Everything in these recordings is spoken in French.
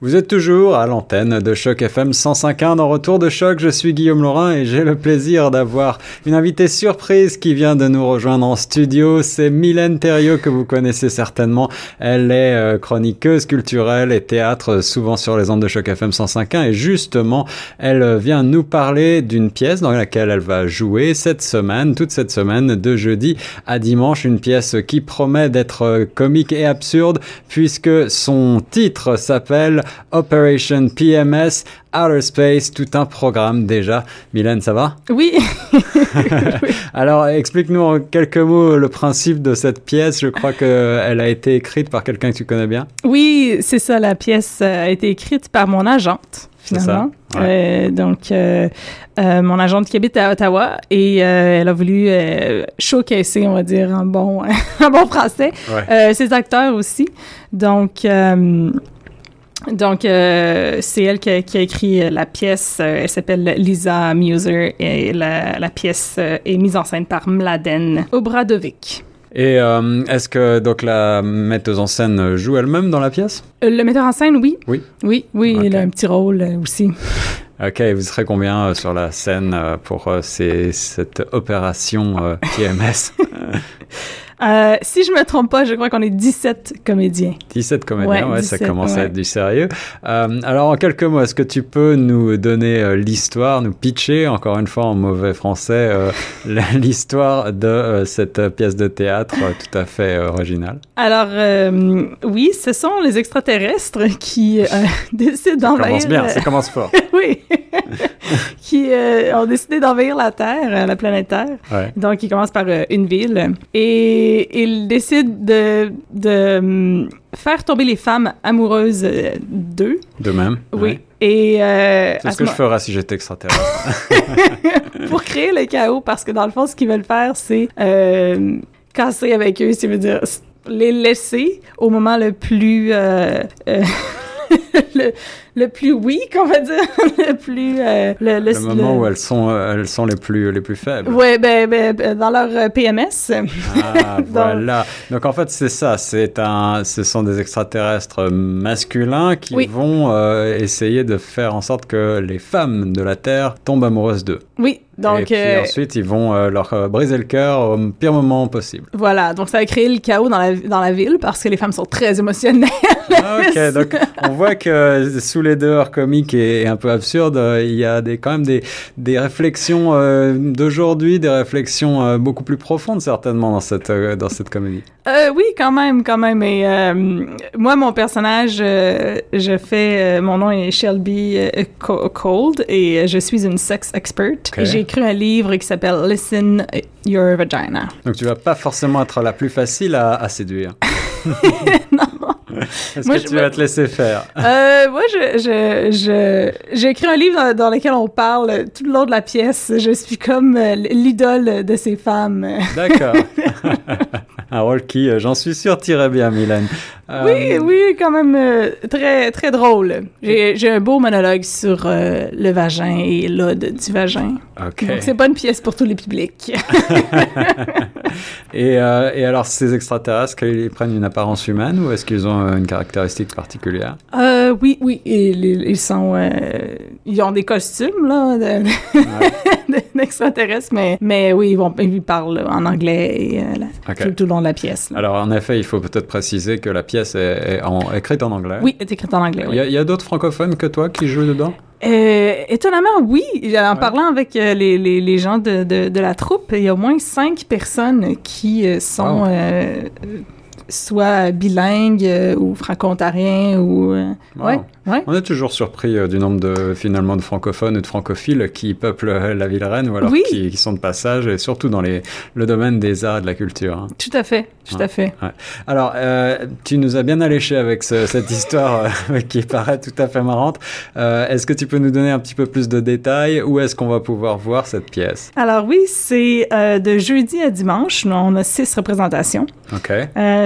Vous êtes toujours à l'antenne de Choc FM 105.1 dans Retour de Choc. Je suis Guillaume Laurin et j'ai le plaisir d'avoir une invitée surprise qui vient de nous rejoindre en studio. C'est Mylène Thériault que vous connaissez certainement. Elle est euh, chroniqueuse culturelle et théâtre souvent sur les ondes de Choc FM 105.1 et justement, elle vient nous parler d'une pièce dans laquelle elle va jouer cette semaine, toute cette semaine, de jeudi à dimanche. Une pièce qui promet d'être comique et absurde puisque son titre s'appelle Operation PMS, Outer Space, tout un programme déjà. Mylène, ça va? Oui. Alors, explique-nous en quelques mots le principe de cette pièce. Je crois qu'elle a été écrite par quelqu'un que tu connais bien. Oui, c'est ça. La pièce a été écrite par mon agente finalement. Ça, ouais. euh, donc, euh, euh, mon agente qui habite à Ottawa et euh, elle a voulu showcaser, on va dire, un bon, un bon français, Ouais. ses acteurs aussi. Donc, donc c'est elle qui a, qui a, écrit la pièce. elle s'appelle Lisa Muser et la, la pièce est mise en scène par Mladen Obradovic. Et euh, est-ce que donc la metteuse en scène joue elle-même dans la pièce? Euh, Le metteur en scène, oui. Oui. Oui, oui, il a un petit rôle euh, aussi. Ok, vous serez combien euh, sur la scène euh, pour euh, ces- cette opération euh, PMS Euh, si je me trompe pas, je crois qu'on est 17 comédiens. 17 comédiens, ouais, Ouais, ça 17, commence à être du sérieux. Euh, alors, en quelques mots, est-ce que tu peux nous donner euh, l'histoire, nous pitcher, encore une fois en mauvais français, euh, l'histoire de cette pièce de théâtre tout à fait originale? Alors, euh, oui, ce sont les extraterrestres qui décident Ça commence d'envahir... bien, ça commence fort. oui. qui euh, ont décidé d'envahir la Terre, euh, la planète Terre. Ouais. Donc, ils commencent par euh, une ville. Et ils décident de, de hum, faire tomber les femmes amoureuses d'eux. De même. Oui. ouais. Et euh, C'est ce que je ferais si j'étais extraterrestre. pour créer le chaos, parce que dans le fond, ce qu'ils veulent faire, c'est euh, casser avec eux, ça veut dire s- les laisser au moment le plus... euh, le, le plus weak, on va dire, le plus... euh, le, le moment où elles sont, euh, elles sont les plus, les plus faibles. Ouais, ben, ben, ben, dans leur euh, PMS. Ah, voilà. Donc en fait, c'est ça. C'est un, ce sont des extraterrestres masculins qui Oui. vont euh, essayer de faire en sorte que les femmes de la Terre tombent amoureuses d'eux. Oui, donc... Et puis euh, ensuite, ils vont euh, leur euh, briser le cœur au pire moment possible. Voilà, donc ça a créé le chaos dans la, dans la ville parce que les femmes sont très émotionnelles. Ah, ok, donc on voit que sous les dehors comiques et, et un peu absurdes, euh, il y a des, quand même des, des réflexions euh, d'aujourd'hui, des réflexions euh, beaucoup plus profondes certainement dans cette, euh, dans cette comédie. Oui, quand même, quand même. Et moi, mon personnage, je fais, mon nom est Shelby Co- Cold et je suis une sex expert. J'ai écrit un livre qui s'appelle Listen Your Vagina. Donc tu vas pas forcément être la plus facile à, à séduire. non. Est-ce que tu vas te laisser faire? Euh, moi, je, je, je, j'ai écrit un livre dans, dans lequel on parle tout le long de la pièce. Je suis comme euh, l'idole de ces femmes. D'accord. un rôle qui, euh, j'en suis sûr, tirait bien, Mylène. Euh, Oui, oui, quand même très, très drôle. J'ai, un beau monologue sur le vagin et l'ode du vagin. Ok. Donc, c'est pas une pièce pour tous les publics. Et, et alors, ces extraterrestres, qu'ils prennent une apparence humaine ou est-ce qu'ils ont euh, une caractéristique particulière? Euh, oui, oui, ils, ils- ils sont... euh, ils ont des costumes, là, de- de- d'extraterrestres, mais, mais oui, ils, vont, ils parlent en anglais et, euh, tout, tout le long de la pièce. là. Alors, en effet, il faut peut-être préciser que la pièce est, est en- écrite en anglais. Oui, c'est écrit en anglais, Il y a, a d'autres francophones que toi qui jouent dedans? Euh, étonnamment, oui. En Ouais. parlant avec euh, les, les, les gens de, de, de la troupe, il y a au moins cinq personnes qui euh, sont Wow. Soit bilingues euh, ou franco-ontariens ou... euh, Wow. Ouais, ouais. On est toujours surpris euh, du nombre de finalement de francophones et de francophiles qui peuplent euh, la ville reine ou alors Oui. qui, qui sont de passage et surtout dans les, le domaine des arts et de la culture. hein. Tout à fait, tout Ouais. à fait. Alors, euh, tu nous as bien alléché avec ce- cette histoire qui paraît tout à fait marrante. Est-ce que tu peux nous donner un petit peu plus de détails? Où est-ce qu'on va pouvoir voir cette pièce? Alors oui, c'est de jeudi à dimanche. Nous, On a six représentations. Ok.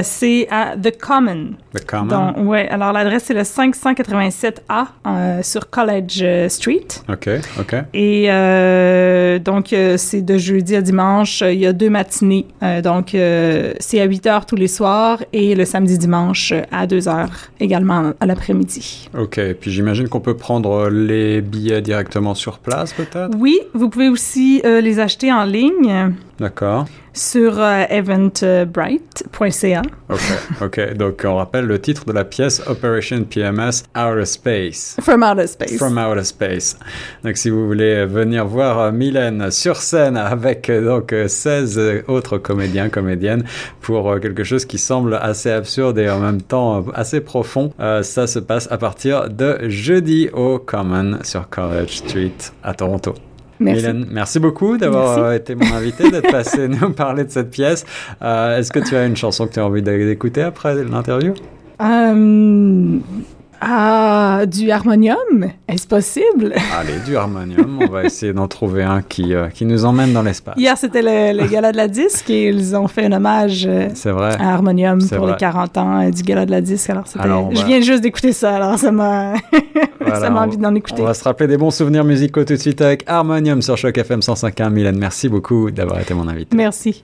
C'est à The Common. The Common. Donc, ouais, alors l'adresse, c'est le 585 7A euh, sur College euh, Street. Ok, ok. Et euh, donc, c'est de jeudi à dimanche. Il y a deux matinées. Donc, c'est à 8 heures tous les soirs et le samedi dimanche à 2 heures également à l'après-midi. Ok, puis j'imagine qu'on peut prendre les billets directement sur place, peut-être? Oui, vous pouvez aussi les acheter en ligne D'accord. sur euh, eventbrite.ca. Ok, ok. Donc on rappelle le titre de la pièce Operation PMS Outer Space. From Outer Space. From Outer Space. Donc si vous voulez venir voir euh, Mylène sur scène avec euh, donc euh, 16 euh, autres comédiens, comédiennes pour quelque chose qui semble assez absurde et en même temps assez profond, euh, ça se passe à partir de jeudi au Common sur College Street à Toronto. Merci. Mylène, merci beaucoup d'avoir euh, été mon invité, d'être passé nous parler de cette pièce. Euh, Est-ce que tu as une chanson que tu as envie d'écouter après l'interview? Euh, ah, du harmonium? Est-ce possible? Allez, du harmonium, on va essayer d'en trouver un qui, euh, qui nous emmène dans l'espace. Hier, c'était le, le gala de la disque et ils ont fait un hommage euh, vrai. à Harmonium pour vrai. les 40 ans euh, du gala de la disque. Alors, Je viens juste d'écouter ça, alors ça m'a... Voilà, envie d'en écouter. On va se rappeler des bons souvenirs musicaux tout de suite avec Harmonium sur Choc FM 105.1. Mylène, merci beaucoup d'avoir été mon invité. Merci.